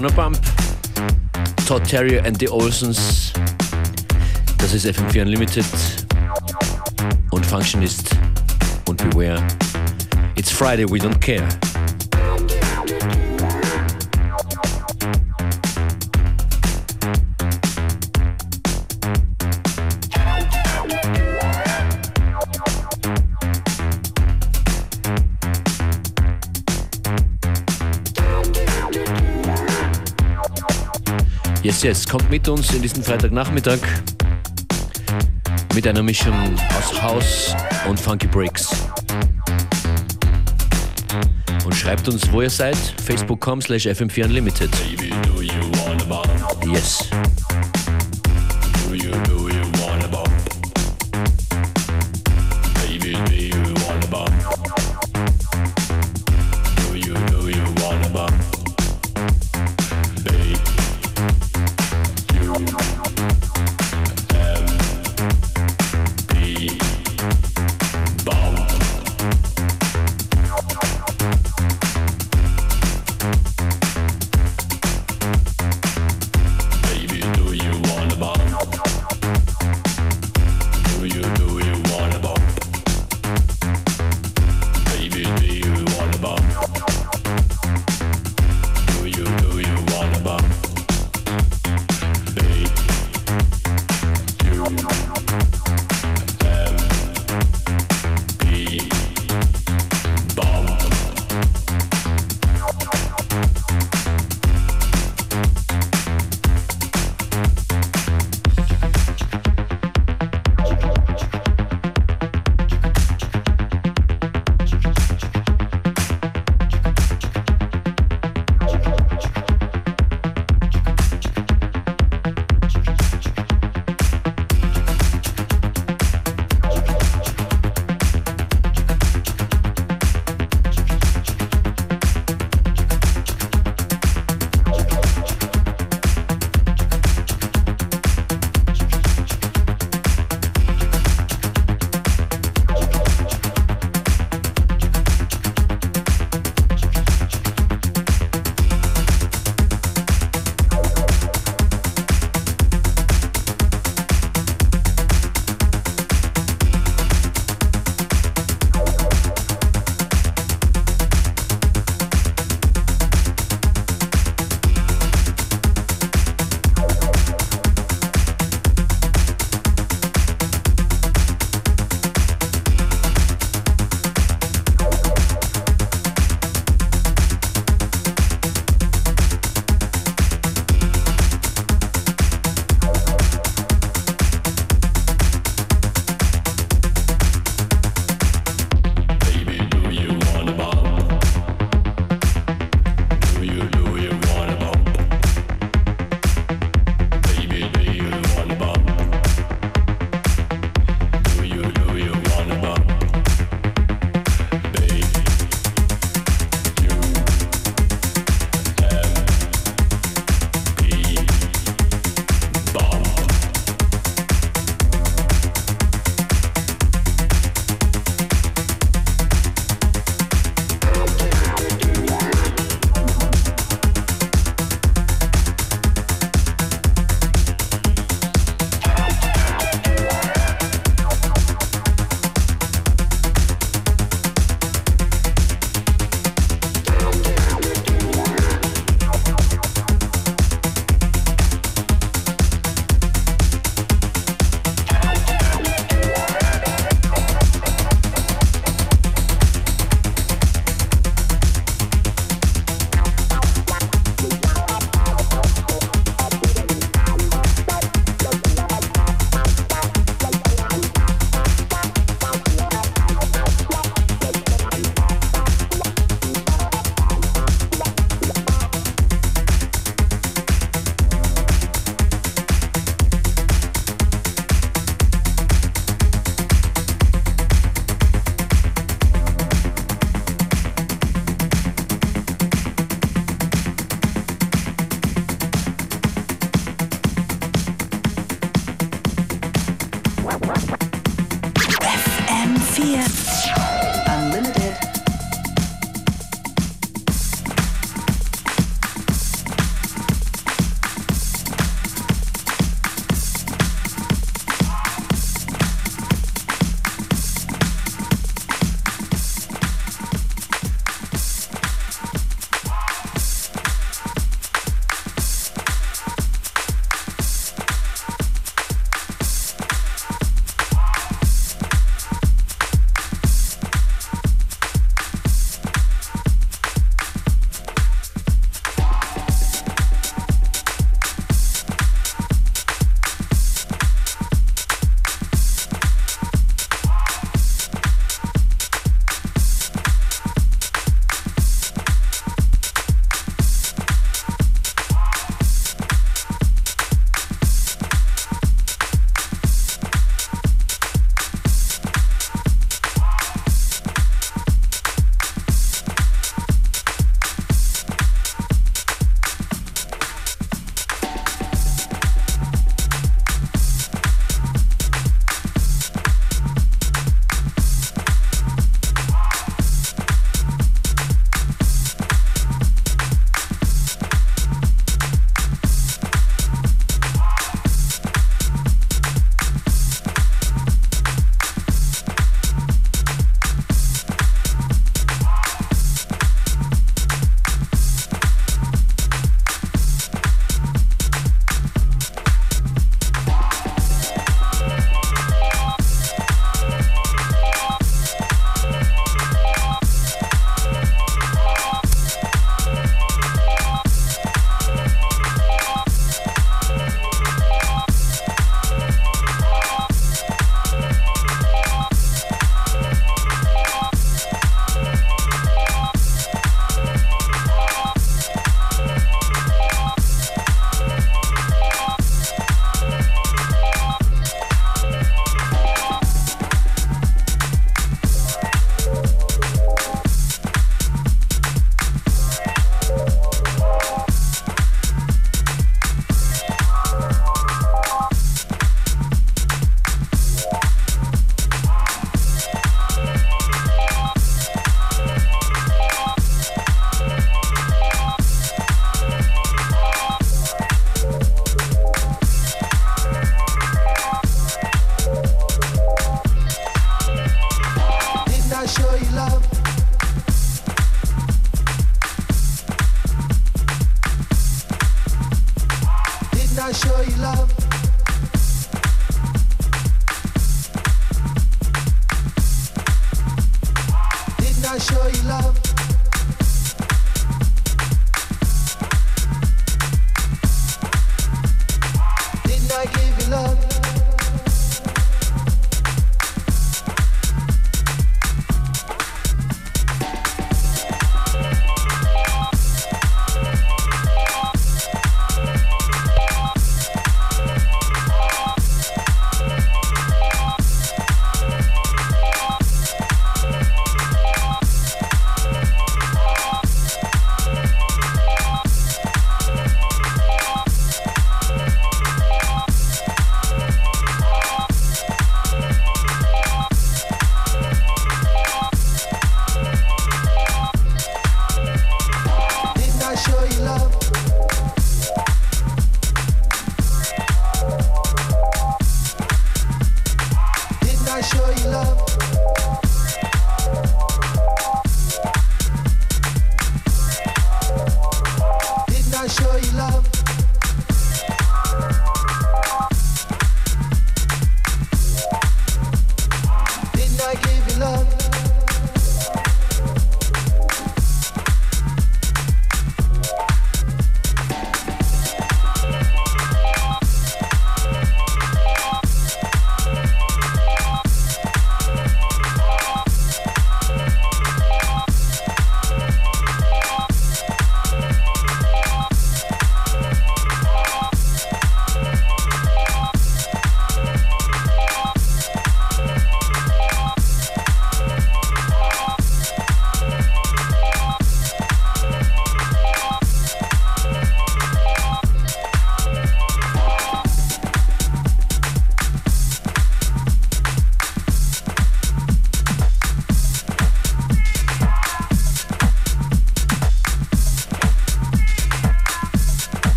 Wanna Bump? Todd Terrier and the Olsons. Das ist FM4 Unlimited und Functionist und Beware. It's Friday, we don't care. Yes, kommt mit uns in diesen Freitagnachmittag mit einer Mischung aus House und Funky Breaks. Und schreibt uns, wo ihr seid. Facebook.com slash FM4 Unlimited. Yes.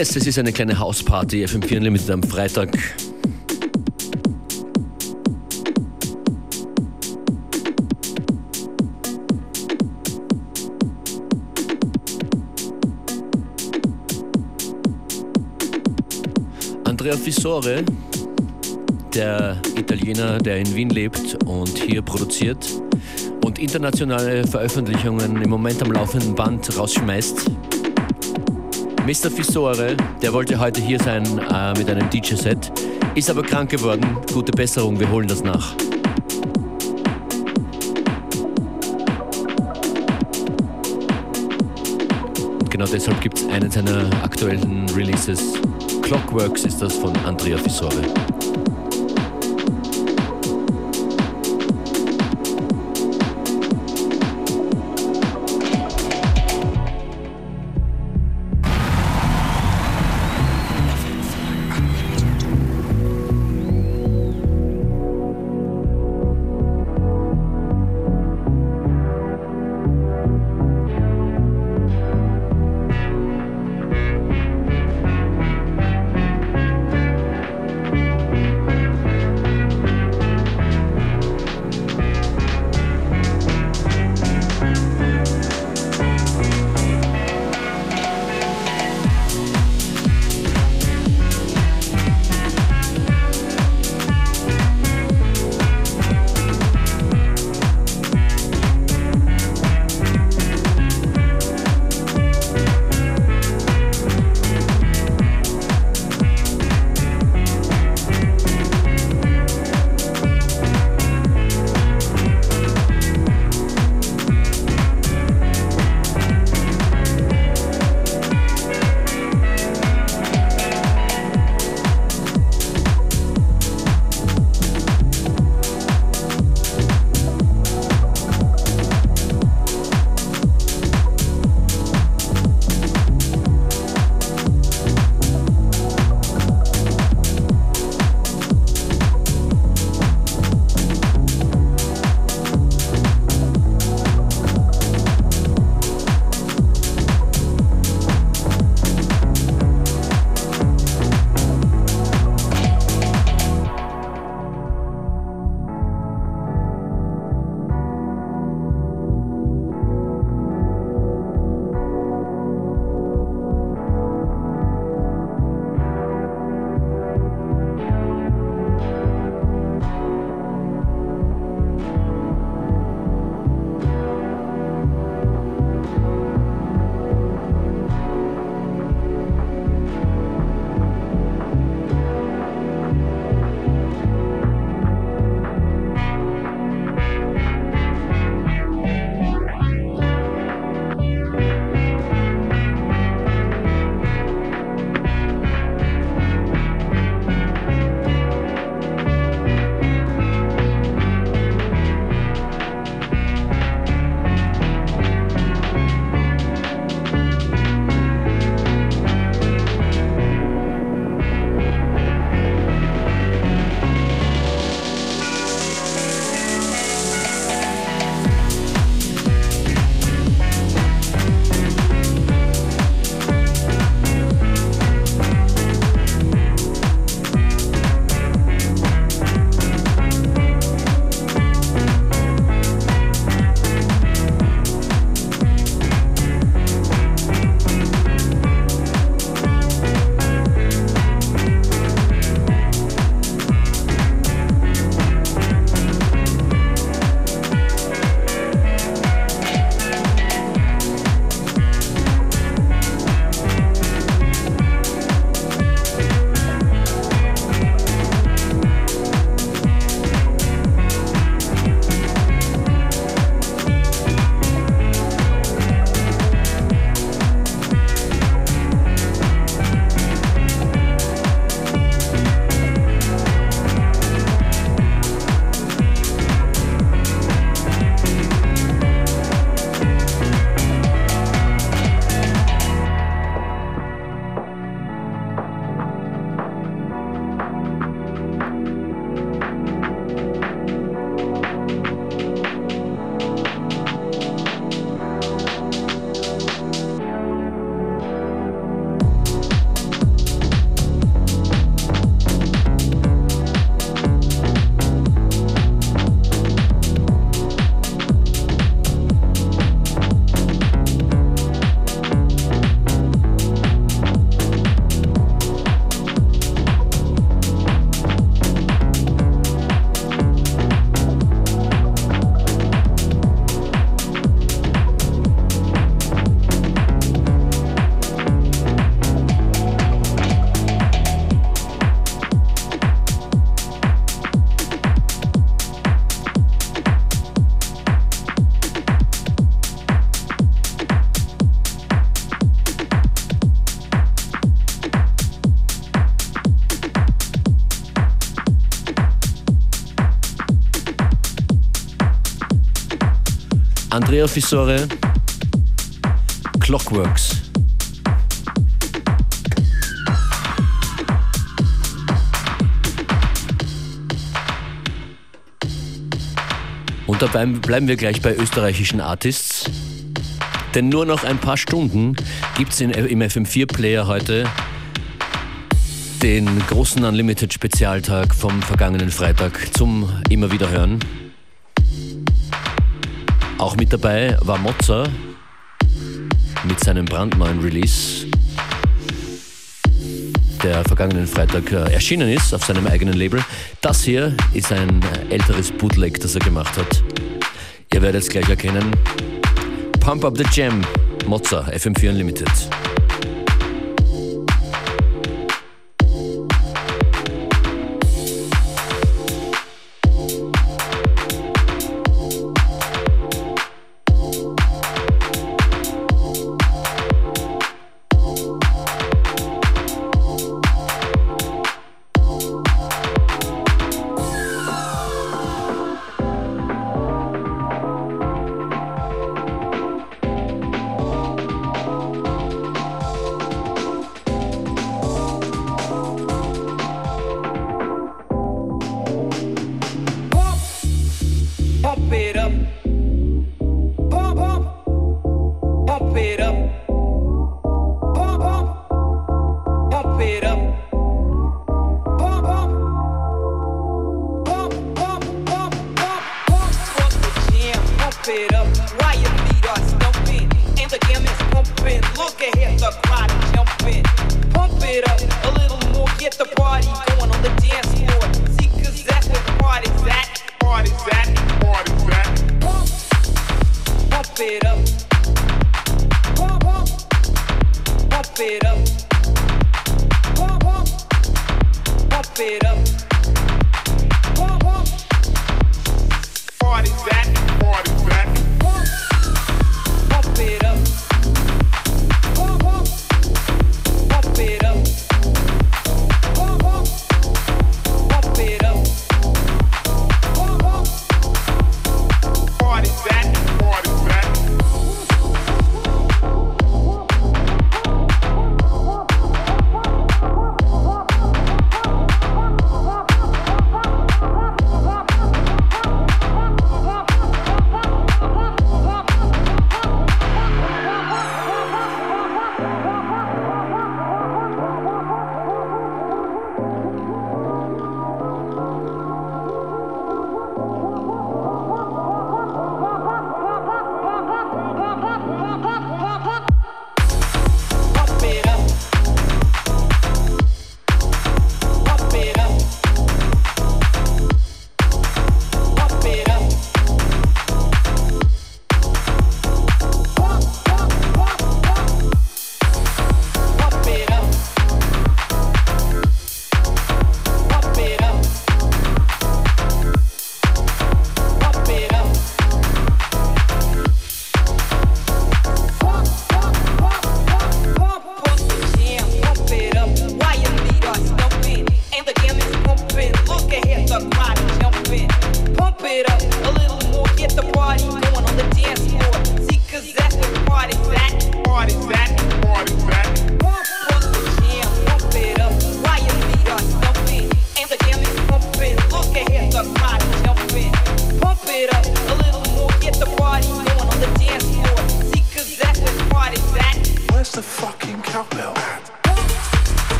Yes, es ist eine kleine Hausparty, FM4 Unlimited am Freitag. Andrea Fissore, der Italiener, der in Wien lebt und hier produziert und internationale Veröffentlichungen im Moment am laufenden Band rausschmeißt. Mr. Fissore, der wollte heute hier sein äh, mit einem DJ-Set, ist aber krank geworden. Gute Besserung, wir holen das nach. Genau deshalb gibt es einen seiner aktuellen Releases. Clockworks ist das von Andrea Fissore. Andrea Fissore, Clockworks. Und dabei bleiben wir gleich bei österreichischen Artists. Denn nur noch ein paar Stunden gibt es im FM4-Player heute den großen Unlimited Spezialtag vom vergangenen Freitag zum immer wieder hören. Auch mit dabei war Mozza mit seinem brandneuen Release, der vergangenen Freitag äh, erschienen ist auf seinem eigenen Label. Das hier ist ein äh, älteres Bootleg, das er gemacht hat. Ihr werdet es gleich erkennen. Pump Up the Jam, Mozza, FM4 Unlimited.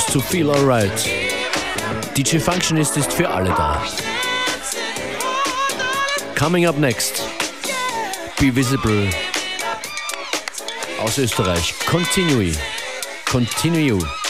To feel alright. DJ Functionist ist für alle da. Coming up next, Be Visible aus Österreich. Continue. Continue.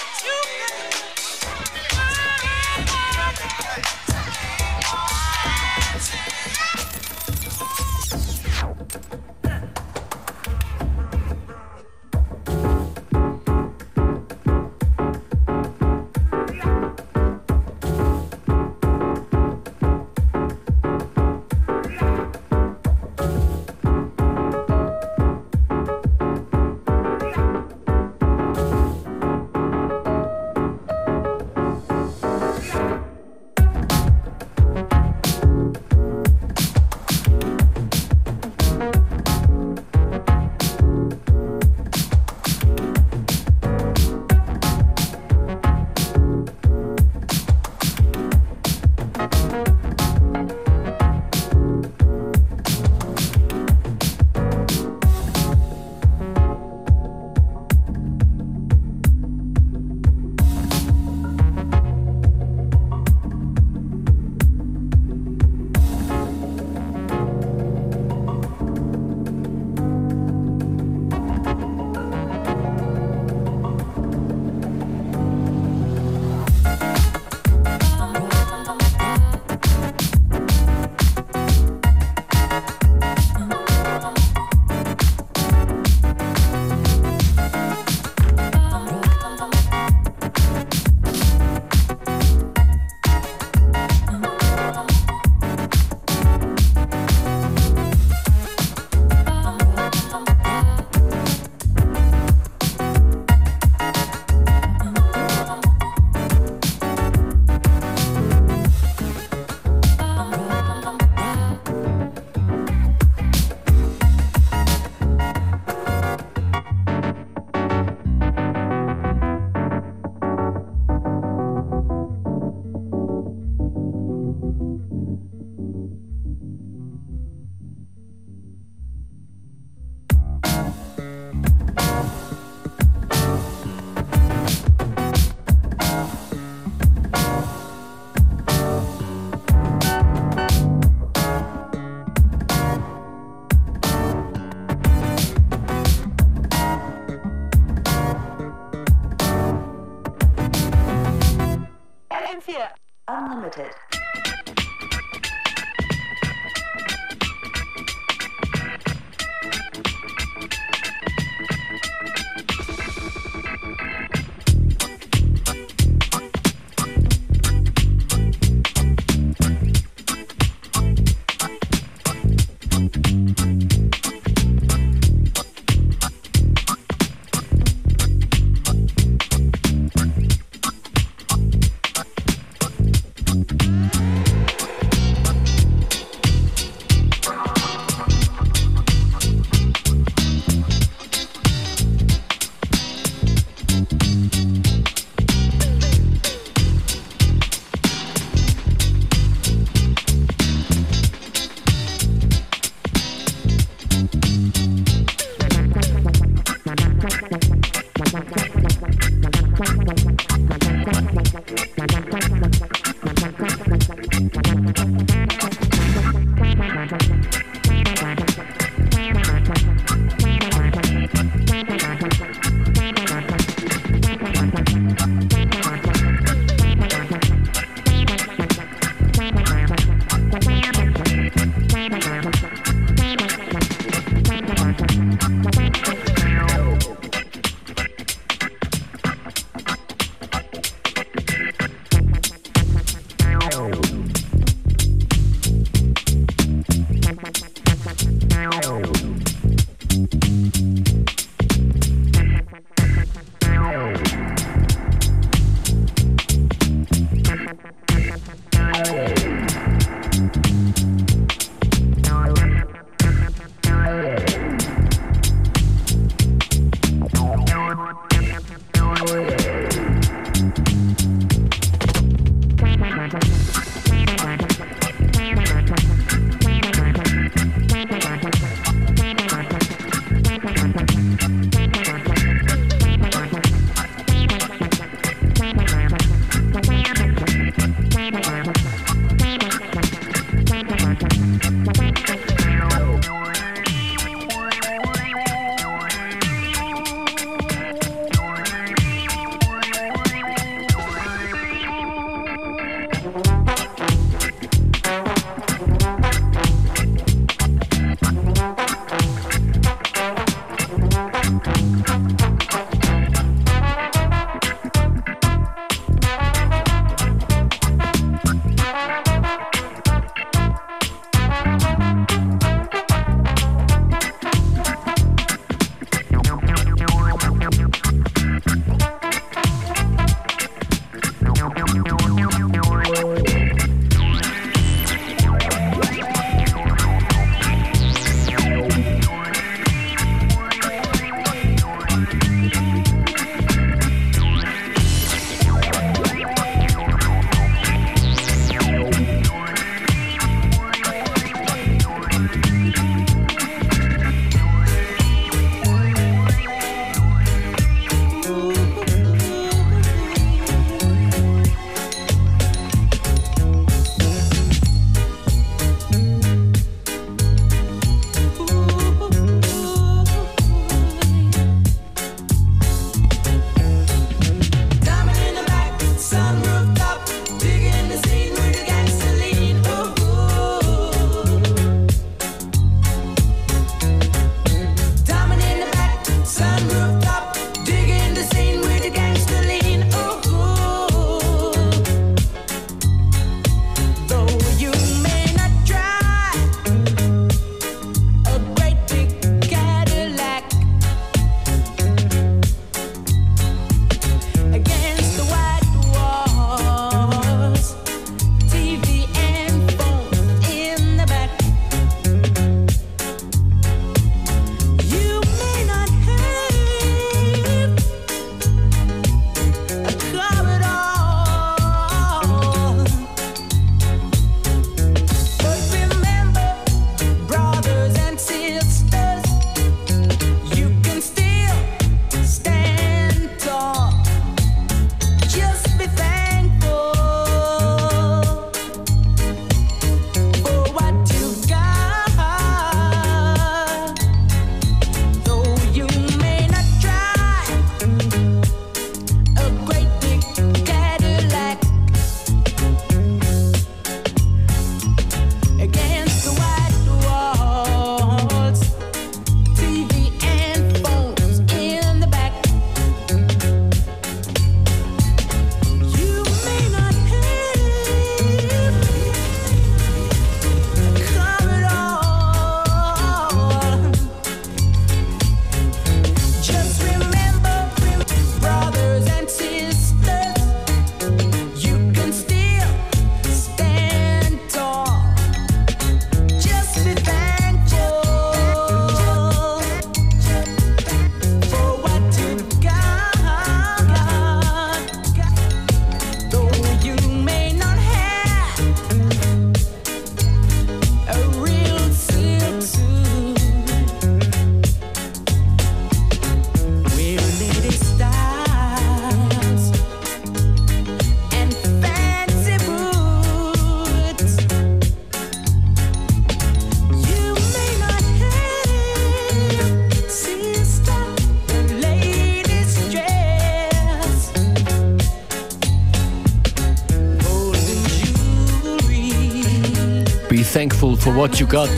For what you got.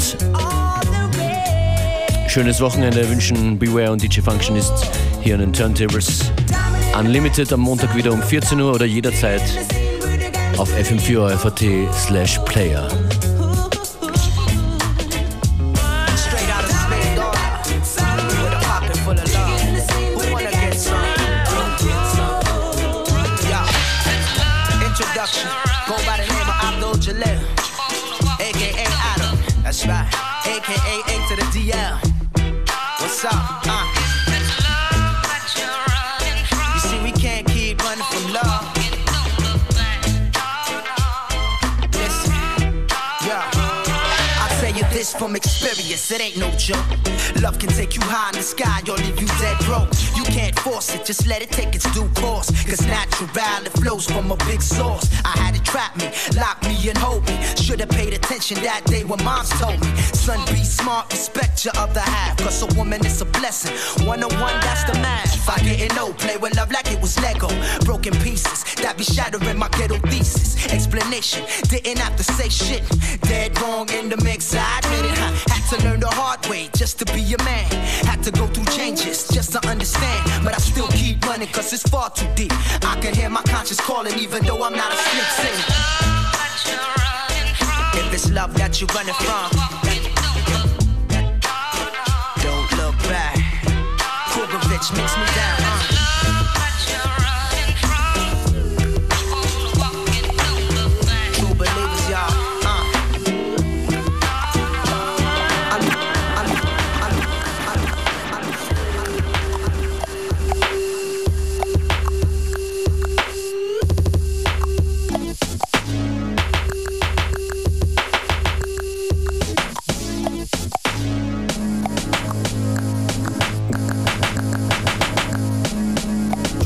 Schönes Wochenende wünschen Beware und DJ Functionist hier an den Turntables. Unlimited am Montag wieder um 14 Uhr oder jederzeit auf fm4 slash player. From experience, it ain't no joke. Love can take you high in the sky or leave you dead broke. You can't force it, just let it take its due course. Cause natural, it flows from a big source. I had it trap me, lock me and hold me. Should've paid attention that day when moms told me. Son, be smart, respect your other half. Cause a woman is a blessing. One on one, that's the math. If I didn't know, play with love like it was Lego. Broken pieces, that be shattering my ghetto thesis. Explanation, didn't have to say shit. Dead wrong in the mix, I admit it. Had to learn the hard way just to be a man. Had to go through changes just to understand. But I still keep running cause it's far too deep. I can hear my conscience calling even though I'm not a sleep singer. If it's love that you're running from, don't look back. Makes me down.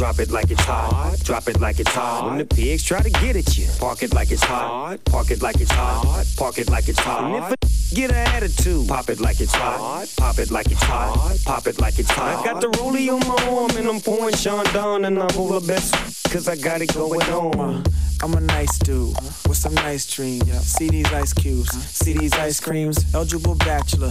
Drop it like it's hot. Drop it like it's hot. When the pigs try to get at you, park it like it's hot. Park it like it's hot. Park it like it's hot. And if a get an attitude, pop it like it's hot. Pop it like it's hot. Pop it like it's hot. I got the rollie on my arm and I'm pouring Sean down and I'm over best cause I got it going on. I'm a nice dude with some nice dreams. See these ice cubes, see these ice creams. Eligible bachelor,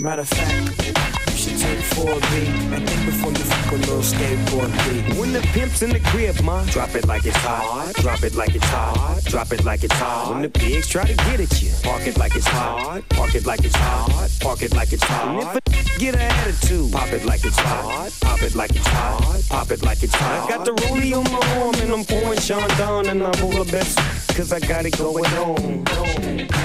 Matter of fact, you should take 4B and think before you fuck a little skateboard B. When the pimp's in the crib, ma, drop it like it's hot. Drop it like it's hot. Drop it like it's hot. When the pigs try to get at you, park it like it's hot. Park it like it's hot. Park it like it's hot. And if a get an attitude, pop it like it's hot. Pop it like it's hot. Pop it like it's hot. I got the rollie on my arm and I'm pouring Sean down and I'm the best cause I got it going on. Go, go, go,